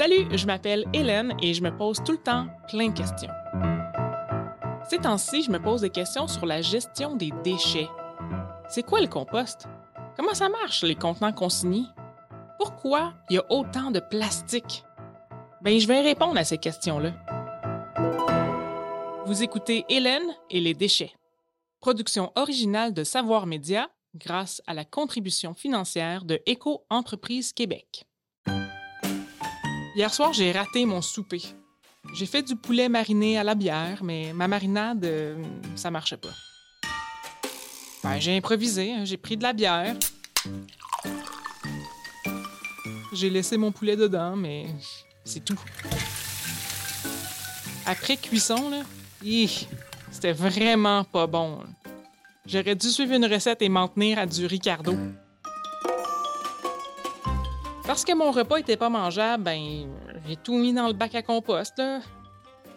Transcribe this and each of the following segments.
Salut, je m'appelle Hélène et je me pose tout le temps plein de questions. Ces temps-ci, je me pose des questions sur la gestion des déchets. C'est quoi le compost? Comment ça marche, les contenants consignés? Pourquoi il y a autant de plastique? Ben, je vais répondre à ces questions-là. Vous écoutez Hélène et les déchets. Production originale de Savoir Média grâce à la contribution financière de Éco Entreprise Québec. Hier soir, j'ai raté mon souper. J'ai fait du poulet mariné à la bière, mais ma marinade, euh, ça marchait pas. Ben, j'ai improvisé, hein. j'ai pris de la bière. J'ai laissé mon poulet dedans, mais c'est tout. Après cuisson, là, c'était vraiment pas bon. là. J'aurais dû suivre une recette et m'en tenir à du Ricardo. Parce que mon repas était pas mangeable, ben, j'ai tout mis dans le bac à compost, là.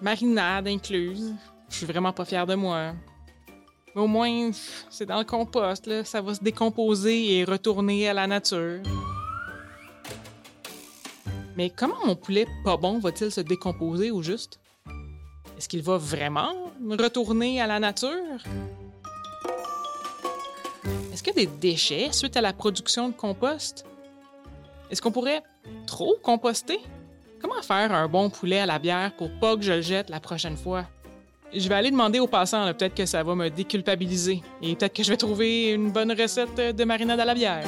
Marinade incluse. Je suis vraiment pas fier de moi. Mais au moins, c'est dans le compost, là. Ça va se décomposer et retourner à la nature. Mais comment mon poulet pas bon va-t-il se décomposer au juste? Est-ce qu'il va vraiment retourner à la nature? Est-ce a des déchets suite à la production de compost? Est-ce qu'on pourrait trop composter? Comment faire un bon poulet à la bière pour pas que je le jette la prochaine fois? Je vais aller demander aux passants, peut-être que ça va me déculpabiliser. Et peut-être que je vais trouver une bonne recette de marinade à la bière.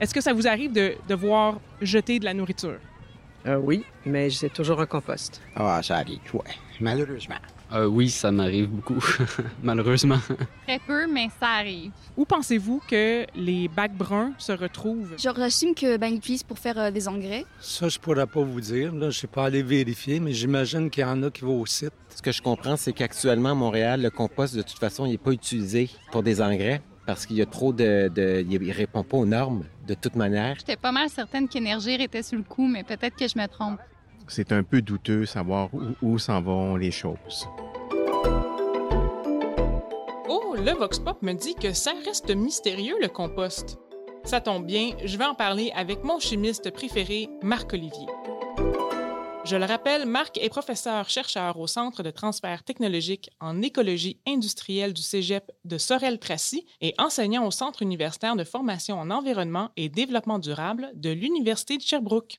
Est-ce que ça vous arrive de devoir jeter de la nourriture? Euh, oui, mais c'est toujours un compost. Ah, ça arrive, ouais. Malheureusement. Euh, oui, ça m'arrive beaucoup, malheureusement. Très peu, mais ça arrive. Où pensez-vous que les bacs bruns se retrouvent? Genre, j'assume que ben, ils l'utilisent pour faire euh, des engrais. Ça, je pourrais pas vous dire. Là, je suis pas allé vérifier, mais j'imagine qu'il y en a qui vont au site. Ce que je comprends, c'est qu'actuellement, à Montréal, le compost, de toute façon, il n'est pas utilisé pour des engrais parce qu'il y a trop de... de il ne répond pas aux normes de toute manière. J'étais pas mal certaine qu'Énergir était sur le coup, mais peut-être que je me trompe. C'est un peu douteux savoir où, s'en vont les choses. Oh, le Vox Pop me dit que ça reste mystérieux, le compost. Ça tombe bien, je vais en parler avec mon chimiste préféré, Marc-Olivier. Je le rappelle, Marc est professeur-chercheur au Centre de transfert technologique en écologie industrielle du Cégep de Sorel-Tracy et enseignant au Centre universitaire de formation en environnement et développement durable de l'Université de Sherbrooke.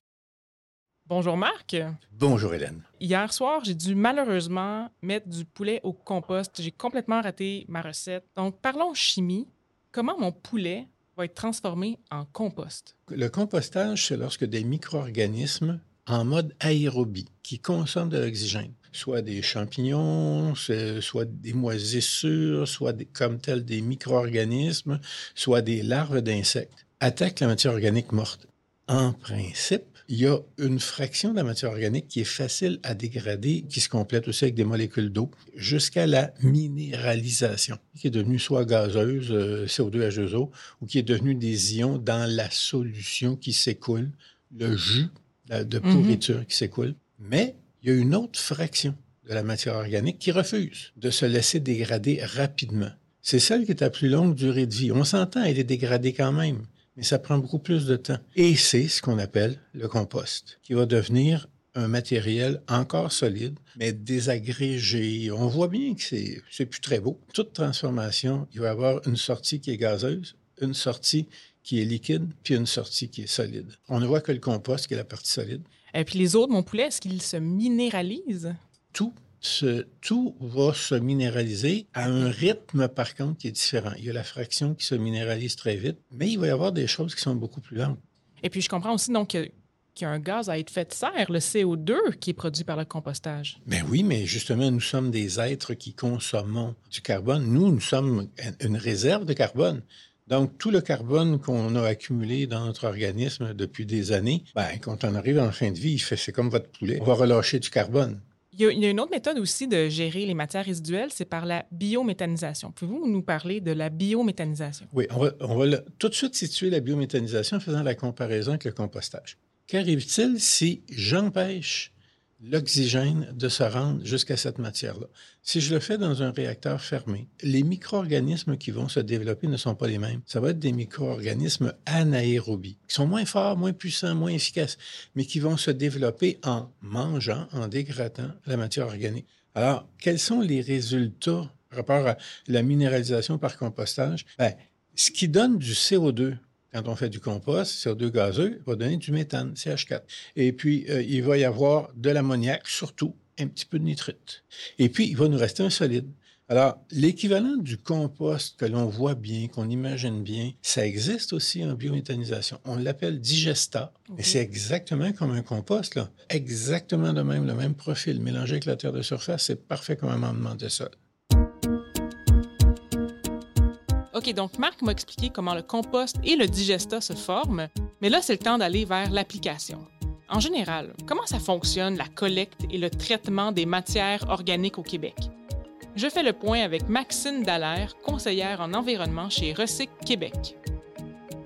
Bonjour Marc. Bonjour Hélène. Hier soir, j'ai dû malheureusement mettre du poulet au compost. J'ai complètement raté ma recette. Donc, parlons chimie. Comment mon poulet va être transformé en compost? Le compostage, c'est lorsque des micro-organismes en mode aérobie qui consomment de l'oxygène, soit des champignons, soit des moisissures, soit des- comme tels des micro-organismes, soit des larves d'insectes, attaquent la matière organique morte. En principe, il y a une fraction de la matière organique qui est facile à dégrader, qui se complète aussi avec des molécules d'eau, jusqu'à la minéralisation, qui est devenue soit gazeuse, euh, CO2H2O, ou qui est devenue des ions dans la solution qui s'écoule, le jus la- de Mhm. pourriture qui s'écoule. Mais il y a une autre fraction de la matière organique qui refuse de se laisser dégrader rapidement. C'est celle qui est à plus longue durée de vie. On s'entend, elle est dégradée quand même, mais ça prend beaucoup plus de temps. Et c'est ce qu'on appelle le compost, qui va devenir un matériel encore solide, mais désagrégé. On voit bien que c'est, c'est plus très beau. Toute transformation, il va y avoir une sortie qui est gazeuse, une sortie qui est liquide, puis une sortie qui est solide. On ne voit que le compost qui est la partie solide. Et puis les autres, mon poulet, est-ce qu'il se minéralise? Tout, tout va se minéraliser à un rythme, par contre, qui est différent. Il y a la fraction qui se minéralise très vite, mais il va y avoir des choses qui sont beaucoup plus lentes. Et puis je comprends aussi donc qu'il y a un gaz à effet de serre, le CO2, qui est produit par le compostage. Ben oui, mais justement, nous sommes des êtres qui consommons du carbone. Nous, nous sommes une réserve de carbone. Donc, tout le carbone qu'on a accumulé dans notre organisme depuis des années, ben, quand on arrive en fin de vie, c'est comme votre poulet. On va relâcher du carbone. Il y, a, une autre méthode aussi de gérer les matières résiduelles, c'est par la biométhanisation. Pouvez-vous nous parler de la biométhanisation? Oui, on va, tout de suite situer la biométhanisation en faisant la comparaison avec le compostage. Qu'arrive-t-il si j'empêche l'oxygène de se rendre jusqu'à cette matière-là. Si je le fais dans un réacteur fermé, les micro-organismes qui vont se développer ne sont pas les mêmes. Ça va être des micro-organismes anaérobies, qui sont moins forts, moins puissants, moins efficaces, mais qui vont se développer en mangeant, en dégradant la matière organique. Alors, quels sont les résultats par rapport à la minéralisation par compostage? Bien, ce qui donne du CO2 quand on fait du compost, CO2 gazeux, va donner du méthane, CH4. Et puis, euh, il va y avoir de l'ammoniac, surtout un petit peu de nitrite. Et puis, il va nous rester un solide. Alors, l'équivalent du compost que l'on voit bien, qu'on imagine bien, ça existe aussi en biométhanisation. On l'appelle digesta. Et c'est exactement comme un compost, là. Exactement de même, le même profil. Mélangé avec la terre de surface, c'est parfait comme amendement de sol. OK, donc Marc m'a expliqué comment le compost et le digesta se forment, mais là, c'est le temps d'aller vers l'application. En général, comment ça fonctionne la collecte et le traitement des matières organiques au Québec? Je fais le point avec Maxine Dallaire, conseillère en environnement chez Recyc Québec.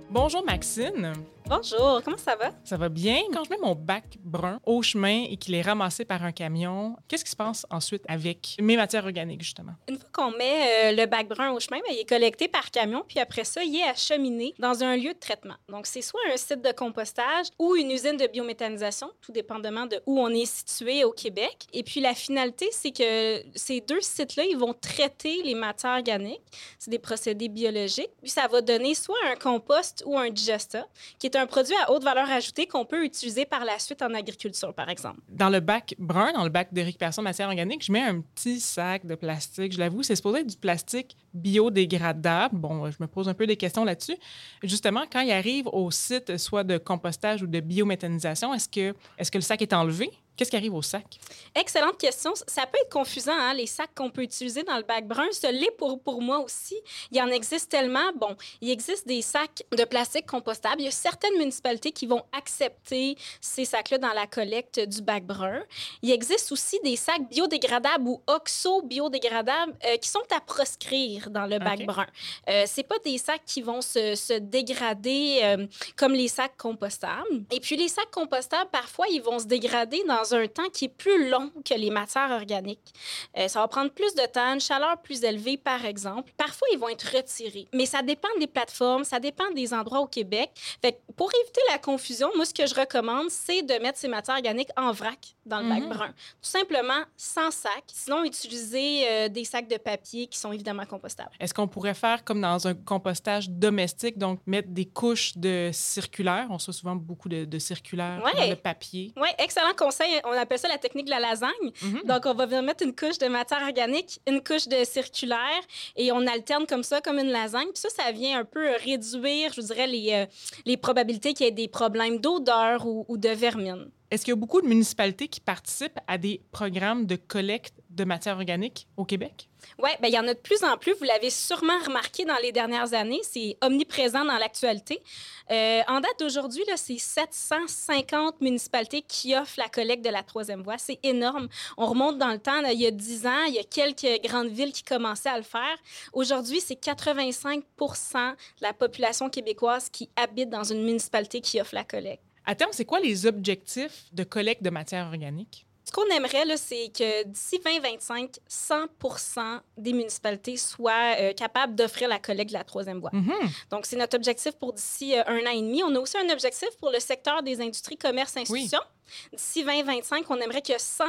Bonjour Maxine. Bonjour, comment ça va? Ça va bien? Quand je mets mon bac brun au chemin et qu'il est ramassé par un camion, qu'est-ce qui se passe ensuite avec mes matières organiques, justement? Une fois qu'on met euh, le bac brun au chemin, bien, il est collecté par camion, puis après ça, il est acheminé dans un lieu de traitement. Donc, c'est soit un site de compostage ou une usine de biométhanisation, tout dépendamment de où on est situé au Québec. Et puis, la finalité, c'est que ces deux sites-là, ils vont traiter les matières organiques. C'est des procédés biologiques. Puis, ça va donner soit un compost ou un digesta, qui est un produit à haute valeur ajoutée qu'on peut utiliser par la suite en agriculture, par exemple. Dans le bac brun, dans le bac de récupération de matière organique, je mets un petit sac de plastique. Je l'avoue, c'est supposé être du plastique biodégradable. Bon, je me pose un peu des questions là-dessus. Justement, quand il arrive au site soit de compostage ou de biométhanisation, est-ce que, est-ce que le sac est enlevé? Qu'est-ce qui arrive au sac? Excellente question. Ça peut être confusant, hein, les sacs qu'on peut utiliser dans le bac brun. Ce l'est pour, pour moi aussi. Il y en existe tellement. Bon, il existe des sacs de plastique compostable. Il y a certaines municipalités qui vont accepter ces sacs-là dans la collecte du bac brun. Il existe aussi des sacs biodégradables ou oxo-biodégradables euh, qui sont à proscrire dans le bac brun. Euh, c'est pas des sacs qui vont se, se dégrader euh, comme les sacs compostables. Et puis, les sacs compostables, parfois, ils vont se dégrader dans un temps qui est plus long que les matières organiques. Euh, ça va prendre plus de temps, une chaleur plus élevée, par exemple. Parfois, ils vont être retirés. Mais ça dépend des plateformes, ça dépend des endroits au Québec. Fait pour éviter la confusion, moi, ce que je recommande, c'est de mettre ces matières organiques en vrac dans le bac Mhm. brun. Tout simplement sans sac. Sinon, utiliser euh, des sacs de papier qui sont évidemment compostables. Est-ce qu'on pourrait faire comme dans un compostage domestique, donc mettre des couches de circulaire? On reçoit souvent beaucoup de, de circulaire Ouais. le papier. Oui, excellent conseil. On appelle ça la technique de la lasagne. Mhm. Donc, on va venir mettre une couche de matière organique, une couche de circulaire et on alterne comme ça, comme une lasagne. Puis ça, ça vient un peu réduire, je vous dirais, les, euh, les probabilités qu'il y ait des problèmes d'odeur ou, ou de vermine. Est-ce qu'il y a beaucoup de municipalités qui participent à des programmes de collecte de matière organique au Québec? Oui, bien, il y en a de plus en plus. Vous l'avez sûrement remarqué dans les dernières années. C'est omniprésent dans l'actualité. Euh, en date d'aujourd'hui, c'est 750 municipalités qui offrent la collecte de la troisième voie. C'est énorme. On remonte dans le temps. il y a 10 ans, il y a quelques grandes villes qui commençaient à le faire. Aujourd'hui, c'est 85% de la population québécoise qui habite dans une municipalité qui offre la collecte. À terme, c'est quoi les objectifs de collecte de matière organique? Ce qu'on aimerait, c'est que d'ici 2025, 100 des municipalités soient euh, capables d'offrir la collecte de la troisième voie. Mhm. Donc, c'est notre objectif pour d'ici euh, un an et demi. On a aussi un objectif pour le secteur des industries, commerce, institutions. D'ici 2025, on aimerait que 100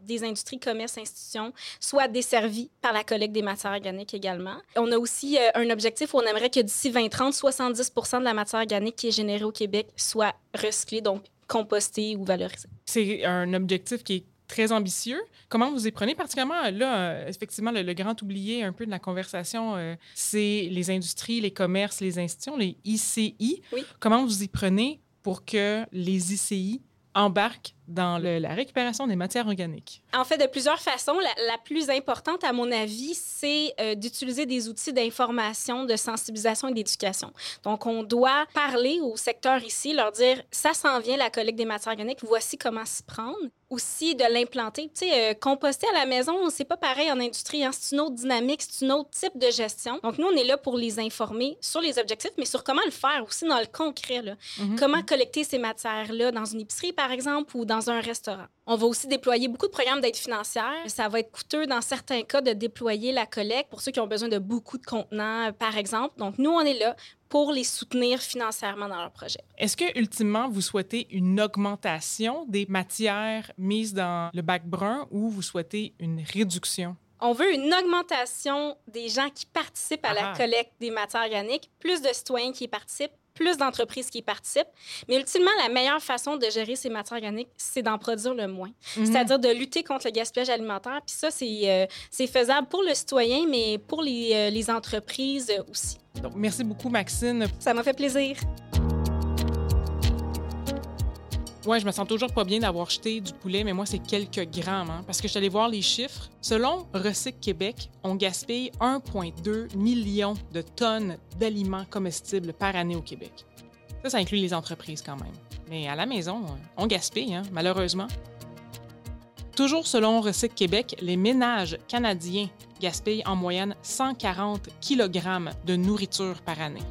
des industries, commerce, institutions soient desservies par la collecte des matières organiques également. On a aussi euh, un objectif où on aimerait que d'ici 2030, 70% de la matière organique qui est générée au Québec soit recyclée, donc compostée ou valorisée. C'est un objectif qui est très ambitieux. Comment vous y prenez? Particulièrement, là, euh, effectivement, le, le grand oublié un peu de la conversation, euh, c'est les industries, les commerces, les institutions, les ICI. Oui. Comment vous y prenez pour que les ICI embarquent dans le- la récupération des matières organiques? En fait, de plusieurs façons. La, la plus importante, à mon avis, c'est euh, d'utiliser des outils d'information, de sensibilisation et d'éducation. Donc, on doit parler au secteur ici, leur dire ça s'en vient, la collecte des matières organiques, voici comment s'y prendre. Aussi, de l'implanter. Tu sais, euh, composter à la maison, c'est pas pareil en industrie. hein. C'est une autre dynamique, c'est un autre type de gestion. Donc, nous, on est là pour les informer sur les objectifs, mais sur comment le faire aussi dans le concret. Là. Mhm. Comment collecter ces matières-là dans une épicerie, par exemple, ou dans dans un restaurant. On va aussi déployer beaucoup de programmes d'aide financière. Ça va être coûteux dans certains cas de déployer la collecte pour ceux qui ont besoin de beaucoup de contenants, par exemple. Donc, nous, on est là pour les soutenir financièrement dans leur projet. Est-ce que, ultimement, vous souhaitez une augmentation des matières mises dans le bac brun ou vous souhaitez une réduction? On veut une augmentation des gens qui participent à la Ah. collecte des matières organiques, plus de citoyens qui y participent, plus d'entreprises qui y participent. Mais ultimement, la meilleure façon de gérer ces matières organiques, c'est d'en produire le moins. Mhm. C'est-à-dire de lutter contre le gaspillage alimentaire. Puis ça, c'est euh, c'est faisable pour le citoyen, mais pour les, euh, les entreprises aussi. Donc, merci beaucoup, Maxine. Ça m'a fait plaisir. Ouais, je me sens toujours pas bien d'avoir jeté du poulet, mais moi, c'est quelques grammes, hein, parce que je suis allée voir les chiffres. Selon Recyc Québec, on gaspille 1,2 million de tonnes d'aliments comestibles par année au Québec. Ça, ça inclut les entreprises quand même. Mais à la maison, on gaspille, hein, malheureusement. Toujours selon Recyc Québec, les ménages canadiens gaspillent en moyenne 140 kg de nourriture par année.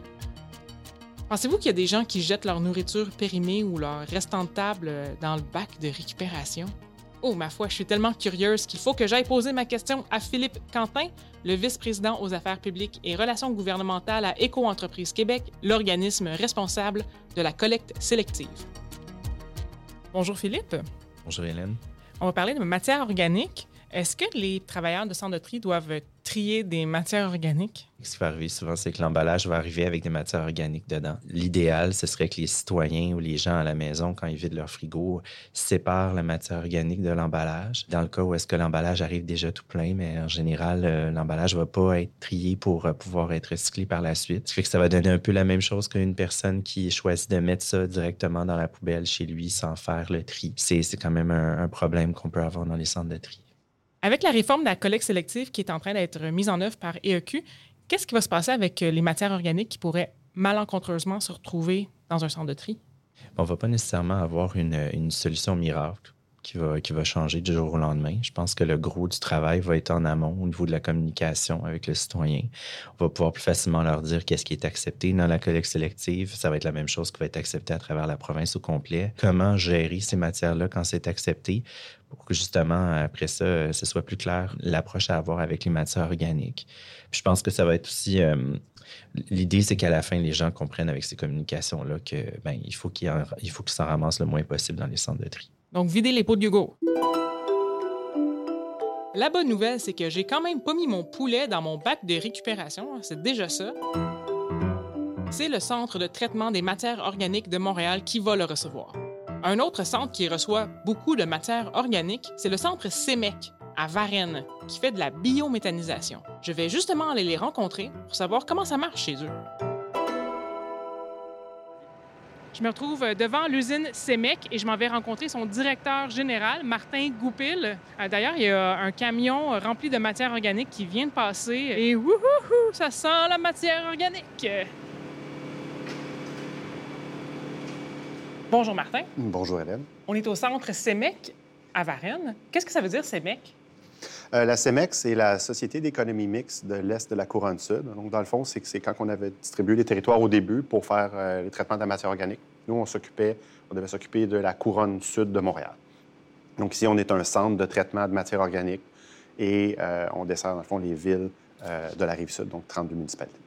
Pensez-vous qu'il y a des gens qui jettent leur nourriture périmée ou leur restant de table euh, dans le bac de récupération? Oh, ma foi, je suis tellement curieuse qu'il faut que j'aille poser ma question à Philippe Quentin, le vice-président aux affaires publiques et relations gouvernementales à Éco-entreprise Québec, l'organisme responsable de la collecte sélective. Bonjour Philippe. Bonjour Hélène. On va parler de matière organique. Est-ce que les travailleurs de centre de tri doivent trier des matières organiques? Ce qui va arriver souvent, c'est que l'emballage va arriver avec des matières organiques dedans. L'idéal, ce serait que les citoyens ou les gens à la maison, quand ils vident leur frigo, séparent la matière organique de l'emballage. Dans le cas où est-ce que l'emballage arrive déjà tout plein, mais en général, euh, l'emballage va pas être trié pour euh, pouvoir être recyclé par la suite. Ce qui fait que ça va donner un peu la même chose qu'une personne qui choisit de mettre ça directement dans la poubelle chez lui sans faire le tri. C'est c'est quand même un, un problème qu'on peut avoir dans les centres de tri. Avec la réforme de la collecte sélective qui est en train d'être mise en œuvre par EEQ, qu'est-ce qui va se passer avec euh, les matières organiques qui pourraient malencontreusement se retrouver dans un centre de tri? On va pas nécessairement avoir une, une solution miracle qui va, qui va changer du jour au lendemain. Je pense que le gros du travail va être en amont au niveau de la communication avec le citoyen. On va pouvoir plus facilement leur dire qu'est-ce qui est accepté dans la collecte sélective. Ça va être la même chose qui va être accepté à travers la province au complet. Comment gérer ces matières-là quand c'est accepté pour que justement, après ça, ce soit plus clair l'approche à avoir avec les matières organiques. Je pense que ça va être aussi... euh, L'idée, c'est qu'à la fin, les gens comprennent avec ces communications-là que ben, il faut qu'ils s'en ramassent le moins possible dans les centres de tri. Donc, vider les pots de yogourt. La bonne nouvelle, c'est que j'ai quand même pas mis mon poulet dans mon bac de récupération. hein, C'est déjà ça. C'est le Centre de traitement des matières organiques de Montréal qui va le recevoir. Un autre centre qui reçoit beaucoup de matières organiques, c'est le centre CEMEC à Varennes, qui fait de la biométhanisation. Je vais justement aller les rencontrer pour savoir comment ça marche chez eux. Je me retrouve devant l'usine CEMEC et je m'en vais rencontrer son directeur général, Martin Goupil. Euh, D'ailleurs, il y a un camion rempli de matière organique qui vient de passer et wouhou, ça sent la matière organique. Bonjour Martin. Bonjour Hélène. On est au centre CEMEC à Varennes. Qu'est-ce que ça veut dire CEMEC? Euh, la CEMEX, c'est la Société d'économie mixte de l'Est de la Couronne Sud. Donc, dans le fond, c'est c'est quand on avait distribué les territoires au début pour faire euh, les traitements de la matière organique. Nous, on s'occupait, on devait s'occuper de la Couronne Sud de Montréal. Donc, ici, on est un centre de traitement de matière organique et euh, on dessert, dans le fond, les villes de la rive sud, donc 32 municipalités.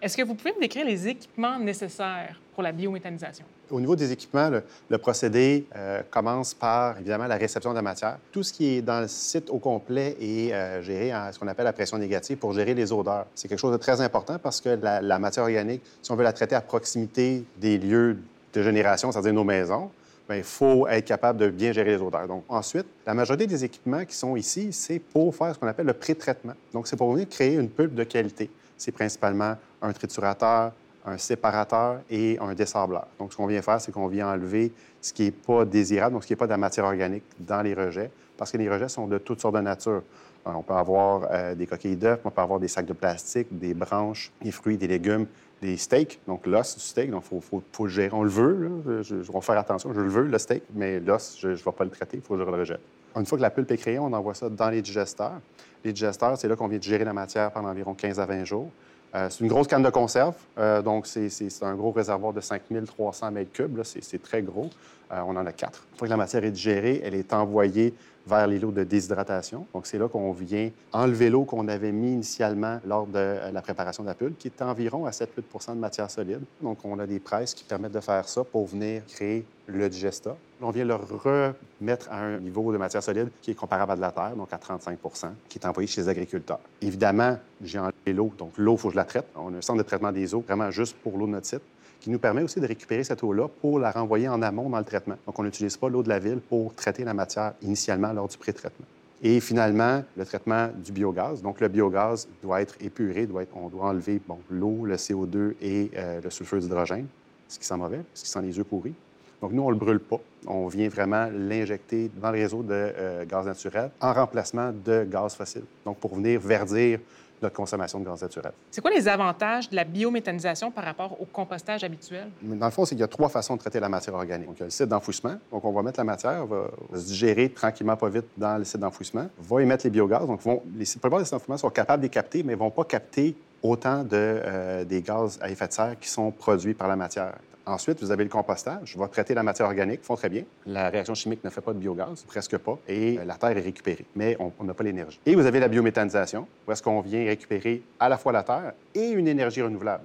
Est-ce que vous pouvez me décrire les équipements nécessaires pour la biométhanisation? Au niveau des équipements, le, procédé euh, commence par, évidemment, la réception de la matière. Tout ce qui est dans le site au complet est euh, géré en ce qu'on appelle la pression négative pour gérer les odeurs. C'est quelque chose de très important parce que la, la matière organique, si on veut la traiter à proximité des lieux de génération, c'est-à-dire nos maisons, bien, il faut être capable de bien gérer les odeurs. Donc, ensuite, la majorité des équipements qui sont ici, c'est pour faire ce qu'on appelle le pré-traitement. Donc, c'est pour venir créer une pulpe de qualité. C'est principalement un triturateur, un séparateur et un dessableur. Donc, ce qu'on vient faire, c'est qu'on vient enlever ce qui n'est pas désirable, donc ce qui n'est pas de la matière organique dans les rejets, parce que les rejets sont de toutes sortes de nature. Euh, On peut avoir euh, des coquilles d'œufs, on peut avoir des sacs de plastique, des branches, des fruits, des légumes, des steaks, donc l'os du steak, donc il faut, le gérer. On le veut. Je, je, on va faire attention, je le veux, le steak, mais l'os, je ne vais pas le traiter, il faut que je le rejette. Une fois que la pulpe est créée, on envoie ça dans les digesteurs. Les digesteurs, c'est là qu'on vient de gérer la matière pendant environ 15 à 20 jours. Euh, c'est une grosse canne de conserve, euh, donc c'est un gros réservoir de 5300 mètres cubes. C'est très gros. Euh, on en a quatre. Une fois que la matière est digérée, elle est envoyée vers les lots de déshydratation. Donc, c'est là qu'on vient enlever l'eau qu'on avait mis initialement lors de la préparation de la pulpe, qui est environ à 7-8 de matière solide. Donc, on a des presses qui permettent de faire ça pour venir créer le digesta. On vient le remettre à un niveau de matière solide qui est comparable à de la terre, donc à 35% qui est envoyé chez les agriculteurs. Évidemment, j'ai enlevé l'eau, donc l'eau, il faut que je la traite. On a un centre de traitement des eaux, vraiment juste pour l'eau de notre site qui nous permet aussi de récupérer cette eau-là pour la renvoyer en amont dans le traitement. Donc, on n'utilise pas l'eau de la ville pour traiter la matière initialement lors du pré-traitement. Et finalement, le traitement du biogaz. Donc, le biogaz doit être épuré, on doit enlever bon, l'eau, le CO2 et euh, le sulfure d'hydrogène, ce qui sent mauvais, ce qui sent les œufs pourris. Donc, nous, on ne le brûle pas. On vient vraiment l'injecter dans le réseau de euh, gaz naturel en remplacement de gaz fossile. Donc, pour venir verdir notre consommation de gaz naturel. C'est quoi les avantages de la biométhanisation par rapport au compostage habituel? Dans le fond, c'est qu'il y a trois façons de traiter la matière organique. Donc, il y a le site d'enfouissement. Donc, on va mettre la matière, va, va se digérer tranquillement, pas vite dans le site d'enfouissement, va émettre les biogaz. Donc, vont, les, plupart des sites d'enfouissement sont capables de les capter, mais ne vont pas capter autant de, euh, des gaz à effet de serre qui sont produits par la matière. Ensuite, vous avez le compostage. Je vais traiter la matière organique, font très bien. La réaction chimique ne fait pas de biogaz, presque pas, et la terre est récupérée, mais on n'a pas l'énergie. Et vous avez la biométhanisation, où est-ce qu'on vient récupérer à la fois la terre et une énergie renouvelable.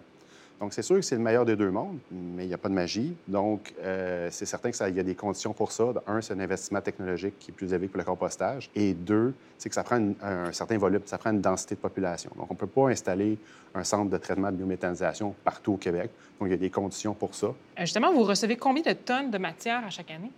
Donc, c'est sûr que c'est le meilleur des deux mondes, mais il n'y a pas de magie. Donc, euh, c'est certain qu'il y a des conditions pour ça. Un, c'est un investissement technologique qui est plus élevé que le compostage. Et deux, c'est que ça prend un certain volume, ça prend une densité de population. Donc, on ne peut pas installer un centre de traitement de biométhanisation partout au Québec. Donc, il y a des conditions pour ça. Euh, justement, vous recevez combien de tonnes de matière à chaque année?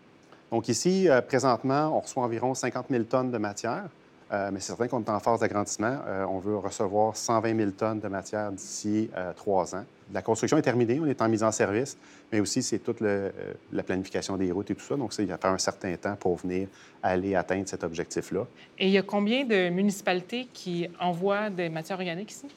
Donc, ici, euh, présentement, on reçoit environ 50 000 tonnes de matière. mais c'est certain qu'on est en phase d'agrandissement. on veut recevoir 120 000 tonnes de matière d'ici trois ans. La construction est terminée, on est en mise en service, mais aussi c'est toute euh, la planification des routes et tout ça. Donc, il y a un certain temps pour venir aller atteindre cet objectif-là. Et il y a combien de municipalités qui envoient des matières organiques ici?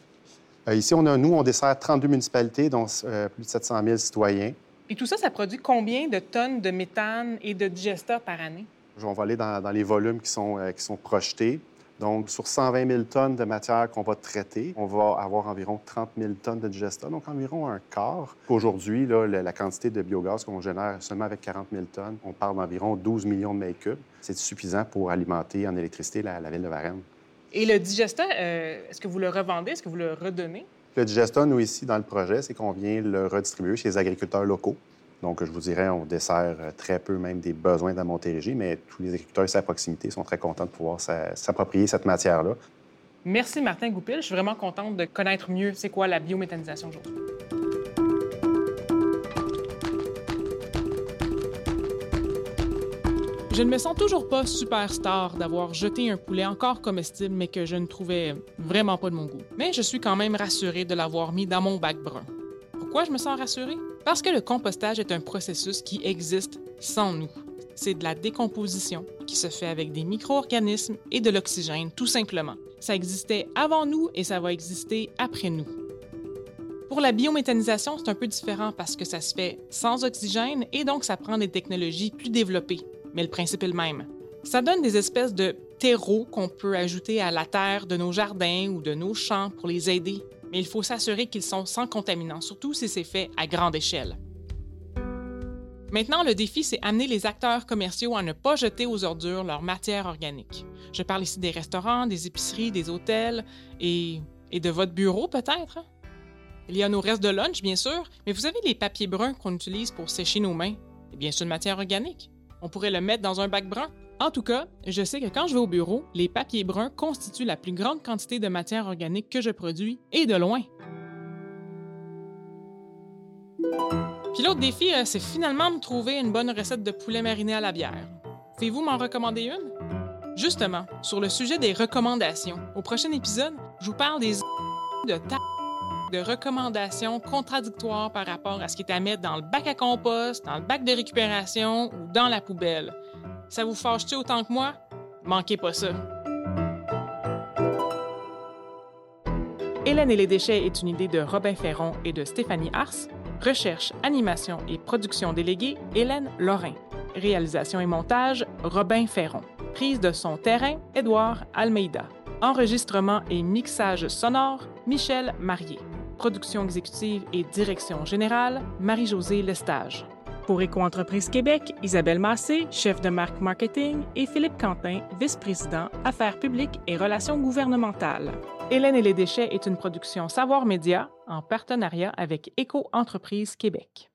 Euh, ici, on a, nous, on dessert 32 municipalités, dont euh, plus de 700 000 citoyens. Et tout ça, ça produit combien de tonnes de méthane et de digesta par année? On va aller dans, dans les volumes qui sont, qui sont projetés. Donc, sur 120 000 tonnes de matière qu'on va traiter, on va avoir environ 30 000 tonnes de digesta, donc environ un quart. Aujourd'hui, la, quantité de biogaz qu'on génère seulement avec 40 000 tonnes, on parle d'environ 12 millions de mètres cubes. C'est suffisant pour alimenter en électricité la, ville de Varennes. Et le digesta, euh, est-ce que vous le revendez? Est-ce que vous le redonnez? Le digesta, nous, ici, dans le projet, c'est qu'on vient le redistribuer chez les agriculteurs locaux. Donc, je vous dirais, on dessert euh, très peu même des besoins de la Montérégie, mais tous les agriculteurs ici à proximité sont très contents de pouvoir s'approprier cette matière-là. Merci, Martin Goupil. Je suis vraiment contente de connaître mieux c'est quoi la biométhanisation aujourd'hui. Je ne me sens toujours pas superstar d'avoir jeté un poulet encore comestible, mais que je ne trouvais vraiment pas de mon goût. Mais je suis quand même rassurée de l'avoir mis dans mon bac brun. Pourquoi je me sens rassurée? Parce que le compostage est un processus qui existe sans nous. C'est de la décomposition qui se fait avec des micro-organismes et de l'oxygène, tout simplement. Ça existait avant nous et ça va exister après nous. Pour la biométhanisation, c'est un peu différent parce que ça se fait sans oxygène et donc ça prend des technologies plus développées, mais le principe est le même. Ça donne des espèces de terreaux qu'on peut ajouter à la terre de nos jardins ou de nos champs pour les aider mais il faut s'assurer qu'ils sont sans contaminants, surtout si c'est fait à grande échelle. Maintenant, le défi, c'est amener les acteurs commerciaux à ne pas jeter aux ordures leur matière organique. Je parle ici des restaurants, des épiceries, des hôtels et, et de votre bureau peut-être. Hein? Il y a nos restes de lunch, bien sûr, mais vous avez les papiers bruns qu'on utilise pour sécher nos mains. C'est bien sûr une matière organique. On pourrait le mettre dans un bac brun. En tout cas, je sais que quand je vais au bureau, les papiers bruns constituent la plus grande quantité de matière organique que je produis, et de loin. Puis l'autre défi, euh, c'est finalement de trouver une bonne recette de poulet mariné à la bière. Pouvez-vous m'en recommander une? Justement, sur le sujet des recommandations, au prochain épisode, je vous parle des de de recommandations contradictoires par rapport à ce qui est à mettre dans le bac à compost, dans le bac de récupération ou dans la poubelle. Ça vous fâche-tu autant que moi? Manquez pas ça. Hélène et les déchets est une idée de Robin Ferron et de Stéphanie Ars. Recherche, animation et production déléguée, Hélène Lorrain. Réalisation et montage, Robin Ferron. Prise de son terrain, Édouard Almeida. Enregistrement et mixage sonore, Michel Marié. production exécutive et direction générale, Marie-Josée Lestage. Pour Éco-entreprise Québec, Isabelle Massé, chef de marque marketing, et Philippe Quentin, vice-président, affaires publiques et relations gouvernementales. Hélène et les déchets est une production Savoir Média en partenariat avec Éco-entreprise Québec.